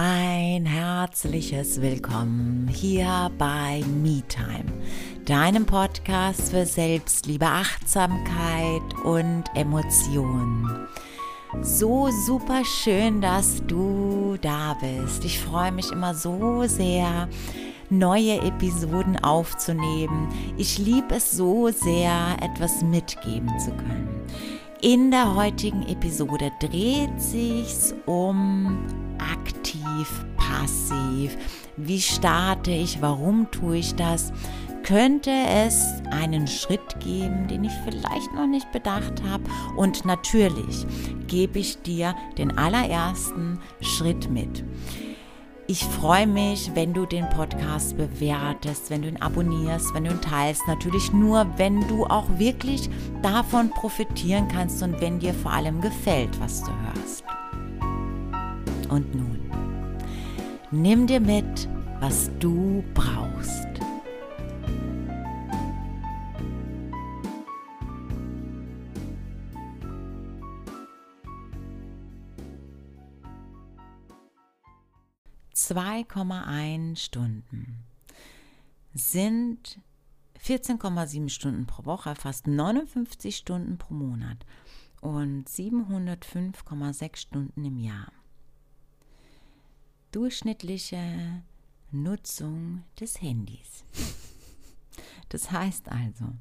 Ein herzliches Willkommen hier bei MeTime, deinem Podcast für Selbstliebe, Achtsamkeit und Emotionen. So super schön, dass du da bist. Ich freue mich immer so sehr, neue Episoden aufzunehmen. Ich liebe es so sehr, etwas mitgeben zu können. In der heutigen Episode dreht sich's um aktiv, passiv. Wie starte ich? Warum tue ich das? Könnte es einen Schritt geben, den ich vielleicht noch nicht bedacht habe? Und natürlich gebe ich dir den allerersten Schritt mit. Ich freue mich, wenn du den Podcast bewertest, wenn du ihn abonnierst, wenn du ihn teilst. Natürlich nur, wenn du auch wirklich davon profitieren kannst und wenn dir vor allem gefällt, was du hörst. Und nun, nimm dir mit, was du brauchst. Zwei Stunden sind 14,7 Stunden pro Woche, fast 59 Stunden pro Monat und 705,6 Stunden im Jahr durchschnittliche Nutzung des Handys. Das heißt also,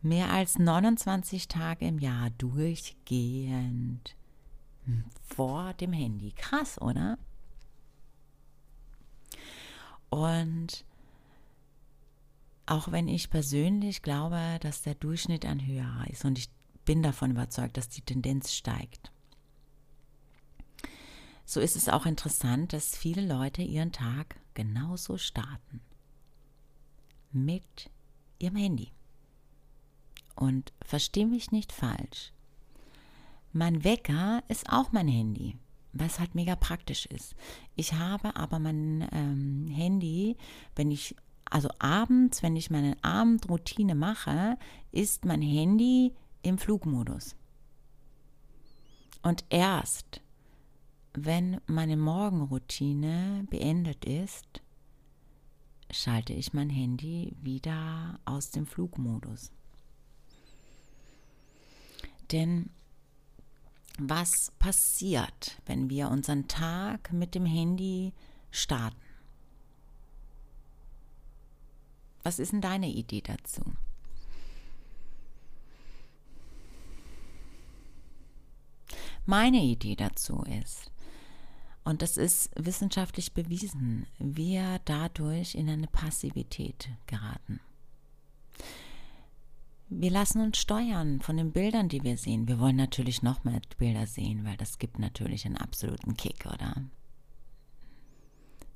mehr als 29 Tage im Jahr durchgehend vor dem Handy. Krass, oder? Und auch wenn ich persönlich glaube, dass der Durchschnitt ein höherer ist und ich bin davon überzeugt, dass die Tendenz steigt, so ist es auch interessant, dass viele Leute ihren Tag genauso starten. Mit ihrem Handy. Und versteh mich nicht falsch. Mein Wecker ist auch mein Handy, was halt mega praktisch ist. Ich habe aber mein ähm, Handy, wenn ich, also abends, wenn ich meine Abendroutine mache, ist mein Handy im Flugmodus. Und erst, wenn meine Morgenroutine beendet ist, schalte ich mein Handy wieder aus dem Flugmodus. Denn was passiert, wenn wir unseren Tag mit dem Handy starten? Was ist denn deine Idee dazu? Meine Idee dazu ist, und das ist wissenschaftlich bewiesen, wir dadurch in eine Passivität geraten. Wir lassen uns steuern von den Bildern, die wir sehen. Wir wollen natürlich noch mehr Bilder sehen, weil das gibt natürlich einen absoluten Kick, oder?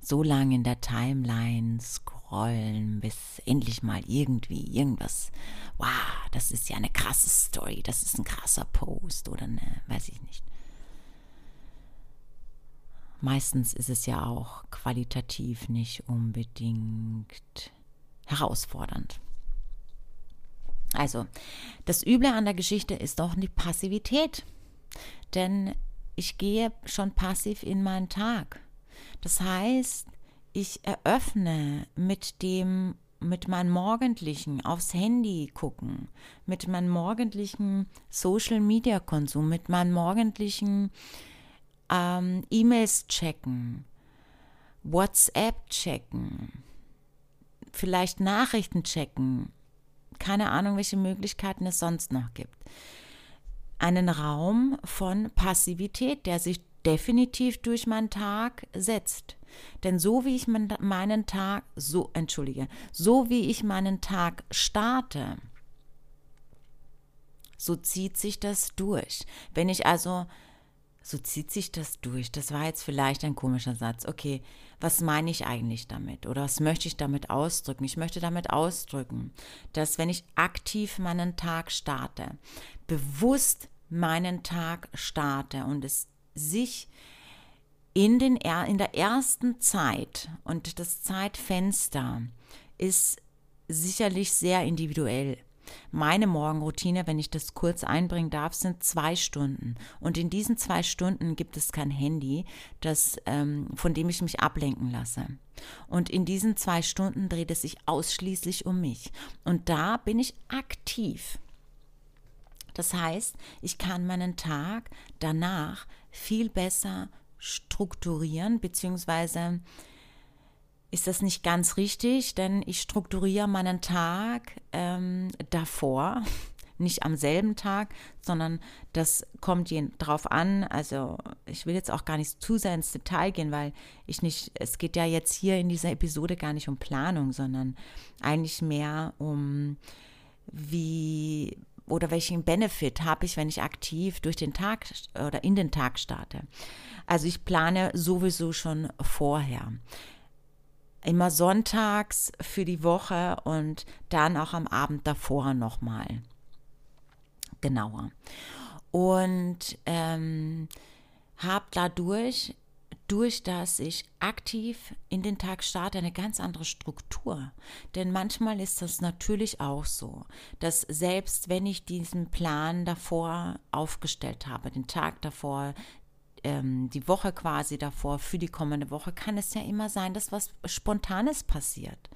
So lange in der Timeline scrollen, bis endlich mal irgendwie irgendwas, wow, das ist ja eine krasse Story, das ist ein krasser Post oder eine, weiß ich nicht meistens ist es ja auch qualitativ nicht unbedingt herausfordernd. Also, das Üble an der Geschichte ist doch die Passivität. Denn ich gehe schon passiv in meinen Tag. Das heißt, ich eröffne mit dem mit meinem morgendlichen aufs Handy gucken, mit meinem morgendlichen Social Media Konsum, mit meinem morgendlichen ähm, E-Mails checken, WhatsApp checken, vielleicht Nachrichten checken, keine Ahnung, welche Möglichkeiten es sonst noch gibt. Einen Raum von Passivität, der sich definitiv durch meinen Tag setzt. Denn so wie ich meinen Tag, so, entschuldige, so wie ich meinen Tag starte, so zieht sich das durch. Wenn ich also so zieht sich das durch. Das war jetzt vielleicht ein komischer Satz. Okay, was meine ich eigentlich damit? Oder was möchte ich damit ausdrücken? Ich möchte damit ausdrücken, dass wenn ich aktiv meinen Tag starte, bewusst meinen Tag starte und es sich in, den, in der ersten Zeit und das Zeitfenster ist sicherlich sehr individuell. Meine Morgenroutine, wenn ich das kurz einbringen darf, sind zwei Stunden. Und in diesen zwei Stunden gibt es kein Handy, das, ähm, von dem ich mich ablenken lasse. Und in diesen zwei Stunden dreht es sich ausschließlich um mich. Und da bin ich aktiv. Das heißt, ich kann meinen Tag danach viel besser strukturieren, beziehungsweise ist das nicht ganz richtig, denn ich strukturiere meinen Tag ähm, davor, nicht am selben Tag, sondern das kommt darauf an. Also ich will jetzt auch gar nicht zu sehr ins Detail gehen, weil ich nicht, es geht ja jetzt hier in dieser Episode gar nicht um Planung, sondern eigentlich mehr um wie oder welchen Benefit habe ich, wenn ich aktiv durch den Tag oder in den Tag starte. Also ich plane sowieso schon vorher immer sonntags für die Woche und dann auch am Abend davor nochmal genauer. Und ähm, habe dadurch, durch dass ich aktiv in den Tag starte, eine ganz andere Struktur. Denn manchmal ist das natürlich auch so, dass selbst wenn ich diesen Plan davor aufgestellt habe, den Tag davor, ähm, die Woche quasi davor für die kommende Woche, kann es ja immer sein, dass was Spontanes passiert.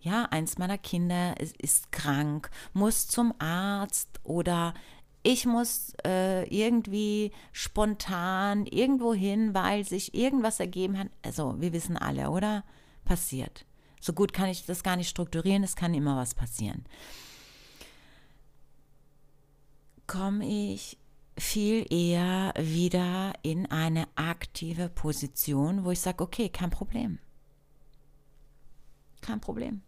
Ja, eins meiner Kinder ist, ist krank, muss zum Arzt oder ich muss äh, irgendwie spontan irgendwo hin, weil sich irgendwas ergeben hat. Also, wir wissen alle, oder? Passiert. So gut kann ich das gar nicht strukturieren, es kann immer was passieren. Komme ich viel eher wieder in eine aktive Position, wo ich sage, okay, kein Problem. Kein Problem.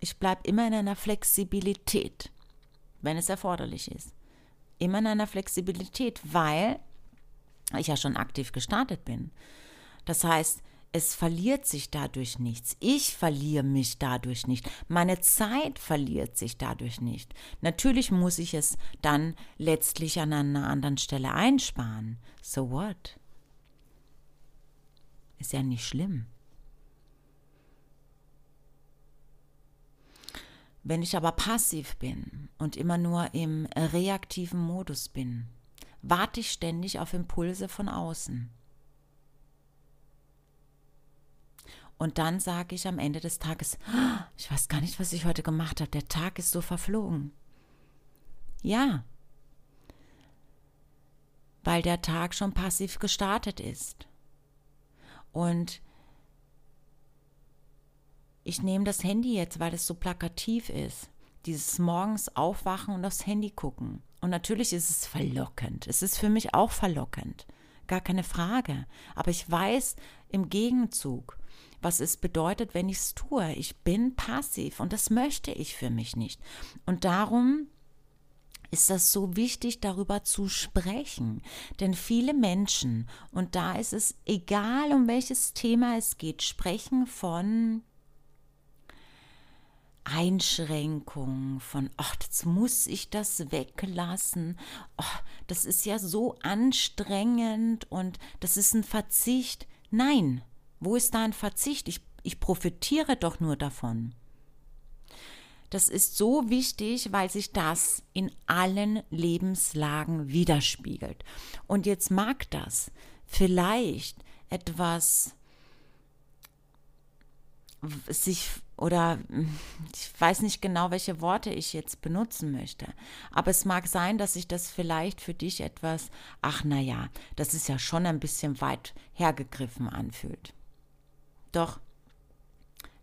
Ich bleibe immer in einer Flexibilität, wenn es erforderlich ist. Immer in einer Flexibilität, weil ich ja schon aktiv gestartet bin. Das heißt, es verliert sich dadurch nichts. Ich verliere mich dadurch nicht. Meine Zeit verliert sich dadurch nicht. Natürlich muss ich es dann letztlich an einer anderen Stelle einsparen. So what? Ist ja nicht schlimm. Wenn ich aber passiv bin und immer nur im reaktiven Modus bin, warte ich ständig auf Impulse von außen. Und dann sage ich am Ende des Tages, ah, ich weiß gar nicht, was ich heute gemacht habe. Der Tag ist so verflogen. Ja, weil der Tag schon passiv gestartet ist. Und ich nehme das Handy jetzt, weil es so plakativ ist. Dieses morgens aufwachen und aufs Handy gucken. Und natürlich ist es verlockend. Es ist für mich auch verlockend. Gar keine Frage. Aber ich weiß im Gegenzug, was es bedeutet, wenn ich es tue. Ich bin passiv und das möchte ich für mich nicht. Und darum ist das so wichtig, darüber zu sprechen. Denn viele Menschen, und da ist es egal, um welches Thema es geht, sprechen von Einschränkungen, von, ach, jetzt muss ich das weglassen, oh, das ist ja so anstrengend und das ist ein Verzicht. Nein, wo ist da ein Verzicht? Ich, ich profitiere doch nur davon. Das ist so wichtig, weil sich das in allen Lebenslagen widerspiegelt. Und jetzt mag das vielleicht etwas sich oder ich weiß nicht genau, welche Worte ich jetzt benutzen möchte. Aber es mag sein, dass sich das vielleicht für dich etwas, ach naja, das ist ja schon ein bisschen weit hergegriffen anfühlt. Doch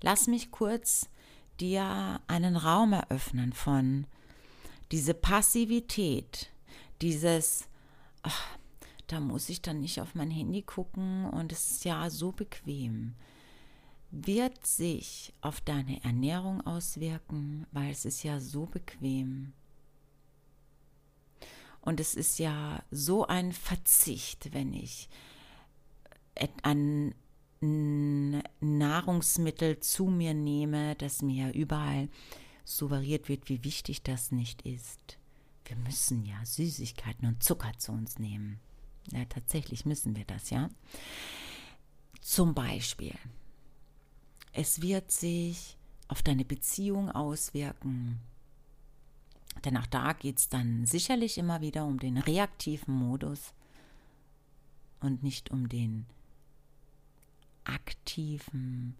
lass mich kurz dir einen Raum eröffnen von diese Passivität, dieses, ach, da muss ich dann nicht auf mein Handy gucken und es ist ja so bequem, wird sich auf deine Ernährung auswirken, weil es ist ja so bequem. Und es ist ja so ein Verzicht, wenn ich an Nahrungsmittel zu mir nehme, das mir überall suggeriert wird, wie wichtig das nicht ist. Wir müssen ja Süßigkeiten und Zucker zu uns nehmen. Ja, tatsächlich müssen wir das, ja. Zum Beispiel, es wird sich auf deine Beziehung auswirken. Denn auch da geht es dann sicherlich immer wieder um den reaktiven Modus und nicht um den aktiven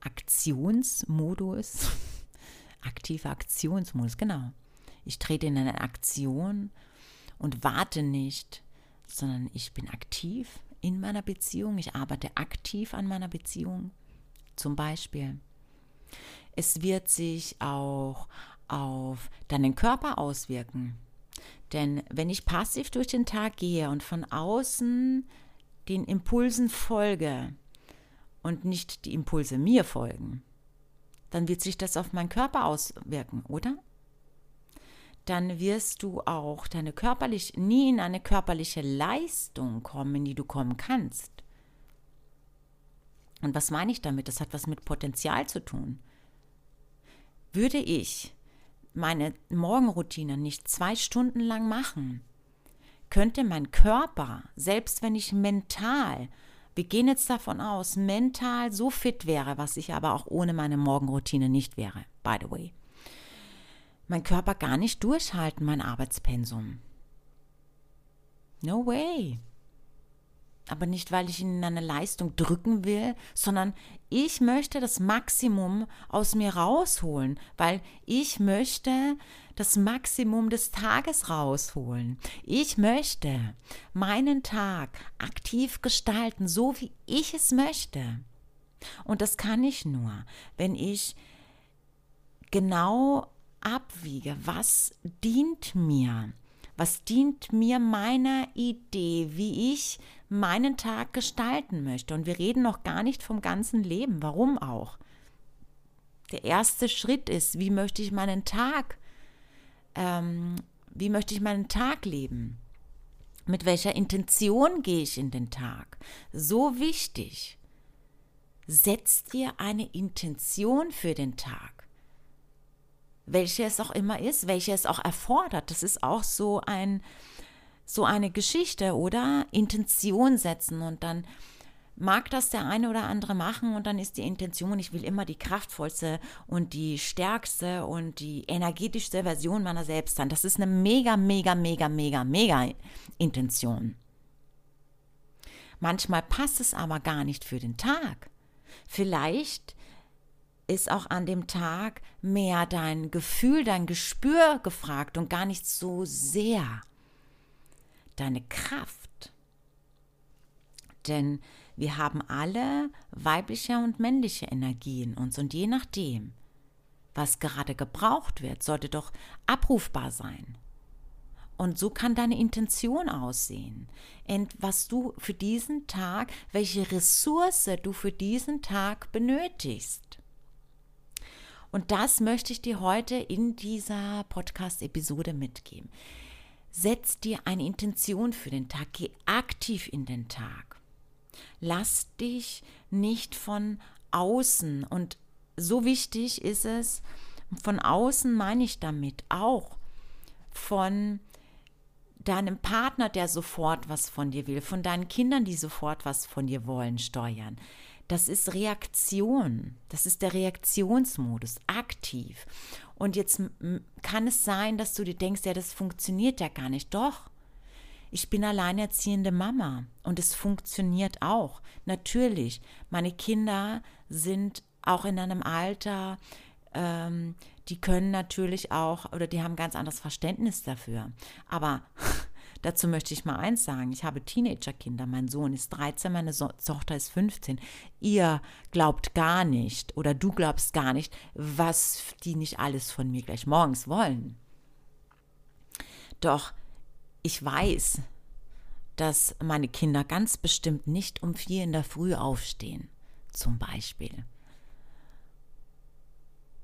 Aktionsmodus. Aktiver Aktionsmodus, genau. Ich trete in eine Aktion und warte nicht, sondern ich bin aktiv in meiner Beziehung. Ich arbeite aktiv an meiner Beziehung. Zum Beispiel. Es wird sich auch auf deinen Körper auswirken. Denn wenn ich passiv durch den Tag gehe und von außen den Impulsen folge und nicht die Impulse mir folgen, dann wird sich das auf meinen Körper auswirken, oder? Dann wirst du auch deine körperlich nie in eine körperliche Leistung kommen, in die du kommen kannst. Und was meine ich damit? Das hat was mit Potenzial zu tun. Würde ich meine Morgenroutine nicht zwei Stunden lang machen, könnte mein Körper, selbst wenn ich mental, wir gehen jetzt davon aus, mental so fit wäre, was ich aber auch ohne meine Morgenroutine nicht wäre, by the way, mein Körper gar nicht durchhalten, mein Arbeitspensum. No way aber nicht, weil ich ihn in eine Leistung drücken will, sondern ich möchte das Maximum aus mir rausholen, weil ich möchte das Maximum des Tages rausholen. Ich möchte meinen Tag aktiv gestalten, so wie ich es möchte. Und das kann ich nur, wenn ich genau abwiege, was dient mir, was dient mir meiner Idee, wie ich meinen Tag gestalten möchte. Und wir reden noch gar nicht vom ganzen Leben. Warum auch? Der erste Schritt ist, wie möchte ich meinen Tag, ähm, wie möchte ich meinen Tag leben? Mit welcher Intention gehe ich in den Tag? So wichtig. Setz dir eine Intention für den Tag. Welche es auch immer ist, welche es auch erfordert. Das ist auch so ein, so eine Geschichte oder Intention setzen und dann mag das der eine oder andere machen und dann ist die Intention, ich will immer die kraftvollste und die stärkste und die energetischste Version meiner selbst sein. Das ist eine mega, mega, mega, mega, mega Intention. Manchmal passt es aber gar nicht für den Tag. Vielleicht ist auch an dem Tag mehr dein Gefühl, dein Gespür gefragt und gar nicht so sehr deine Kraft. Denn wir haben alle weibliche und männliche Energie in uns und je nachdem, was gerade gebraucht wird, sollte doch abrufbar sein. Und so kann deine Intention aussehen. Und was du für diesen Tag, welche Ressource du für diesen Tag benötigst. Und das möchte ich dir heute in dieser Podcast-Episode mitgeben. Setz dir eine Intention für den Tag, geh aktiv in den Tag. Lass dich nicht von außen und so wichtig ist es, von außen meine ich damit auch von deinem Partner, der sofort was von dir will, von deinen Kindern, die sofort was von dir wollen, steuern. Das ist Reaktion. Das ist der Reaktionsmodus, aktiv. Und jetzt kann es sein, dass du dir denkst, ja, das funktioniert ja gar nicht. Doch, ich bin alleinerziehende Mama und es funktioniert auch. Natürlich, meine Kinder sind auch in einem Alter, ähm, die können natürlich auch oder die haben ganz anderes Verständnis dafür. Aber Dazu möchte ich mal eins sagen. Ich habe Teenagerkinder. Mein Sohn ist 13, meine so Tochter ist 15. Ihr glaubt gar nicht oder du glaubst gar nicht, was die nicht alles von mir gleich morgens wollen. Doch ich weiß, dass meine Kinder ganz bestimmt nicht um vier in der Früh aufstehen, zum Beispiel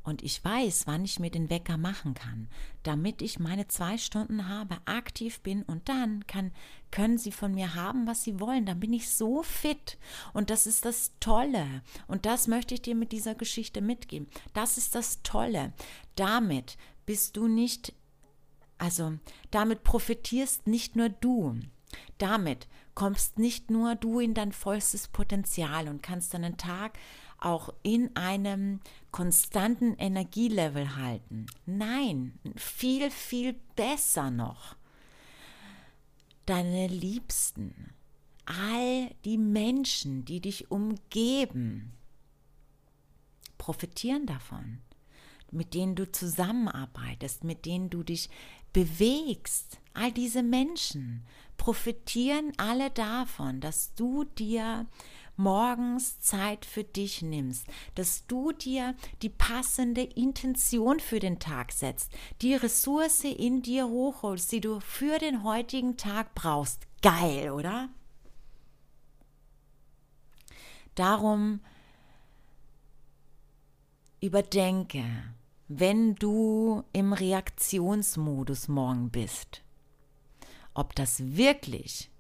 und ich weiß, wann ich mir den Wecker machen kann, damit ich meine zwei Stunden habe, aktiv bin und dann kann, können sie von mir haben, was sie wollen. Dann bin ich so fit und das ist das Tolle und das möchte ich dir mit dieser Geschichte mitgeben. Das ist das Tolle. Damit bist du nicht, also damit profitierst nicht nur du. Damit kommst nicht nur du in dein vollstes Potenzial und kannst deinen Tag auch in einem konstanten Energielevel halten. Nein, viel, viel besser noch. Deine Liebsten, all die Menschen, die dich umgeben, profitieren davon, mit denen du zusammenarbeitest, mit denen du dich bewegst. All diese Menschen profitieren alle davon, dass du dir morgens Zeit für dich nimmst, dass du dir die passende Intention für den Tag setzt, die Ressource in dir hochholst, die du für den heutigen Tag brauchst. Geil, oder? Darum überdenke, wenn du im Reaktionsmodus morgen bist, ob das wirklich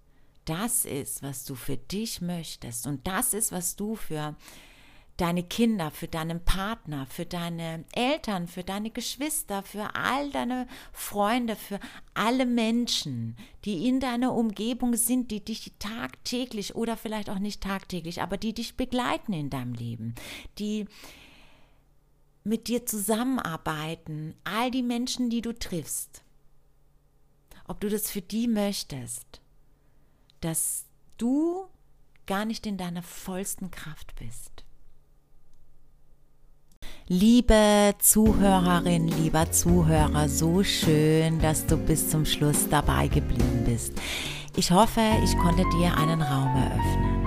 das ist, was du für dich möchtest. Und das ist, was du für deine Kinder, für deinen Partner, für deine Eltern, für deine Geschwister, für all deine Freunde, für alle Menschen, die in deiner Umgebung sind, die dich tagtäglich oder vielleicht auch nicht tagtäglich, aber die dich begleiten in deinem Leben, die mit dir zusammenarbeiten, all die Menschen, die du triffst, ob du das für die möchtest, dass du gar nicht in deiner vollsten Kraft bist. Liebe Zuhörerin, lieber Zuhörer, so schön, dass du bis zum Schluss dabei geblieben bist. Ich hoffe, ich konnte dir einen Raum eröffnen,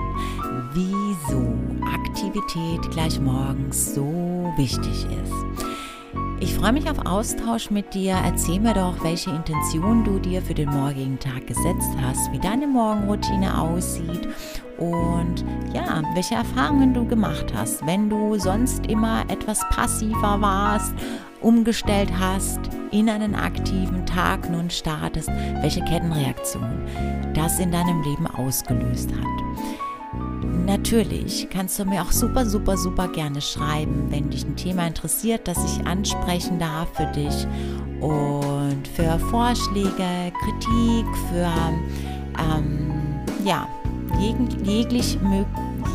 wieso Aktivität gleich morgens so wichtig ist. Ich freue mich auf Austausch mit dir. Erzähl mir doch, welche Intention du dir für den morgigen Tag gesetzt hast, wie deine Morgenroutine aussieht und ja, welche Erfahrungen du gemacht hast. Wenn du sonst immer etwas passiver warst, umgestellt hast, in einen aktiven Tag nun startest, welche Kettenreaktion das in deinem Leben ausgelöst hat. Natürlich kannst du mir auch super, super, super gerne schreiben, wenn dich ein Thema interessiert, das ich ansprechen darf für dich und für Vorschläge, Kritik, für ähm, ja, jeg jeglich,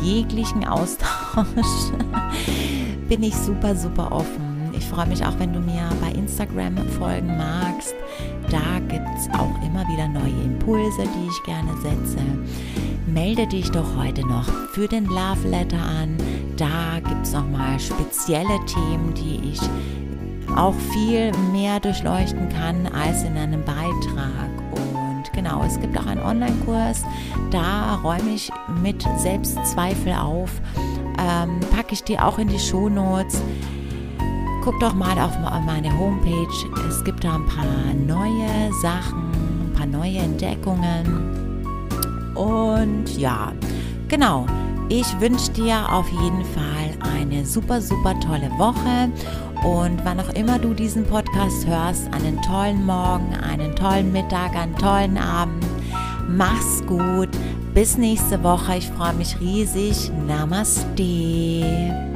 jeglichen Austausch bin ich super, super offen. Ich freue mich auch, wenn du mir bei Instagram folgen magst. Da gibt es auch immer wieder neue Impulse, die ich gerne setze melde dich doch heute noch für den Love Letter an. Da gibt es nochmal spezielle Themen, die ich auch viel mehr durchleuchten kann als in einem Beitrag. Und genau, es gibt auch einen Online-Kurs, da räume ich mit Selbstzweifel auf. Ähm, packe ich dir auch in die Shownotes. Guck doch mal auf meine Homepage. Es gibt da ein paar neue Sachen, ein paar neue Entdeckungen. Und ja, genau. Ich wünsche dir auf jeden Fall eine super, super tolle Woche. Und wann auch immer du diesen Podcast hörst, einen tollen Morgen, einen tollen Mittag, einen tollen Abend. Mach's gut. Bis nächste Woche. Ich freue mich riesig. Namaste.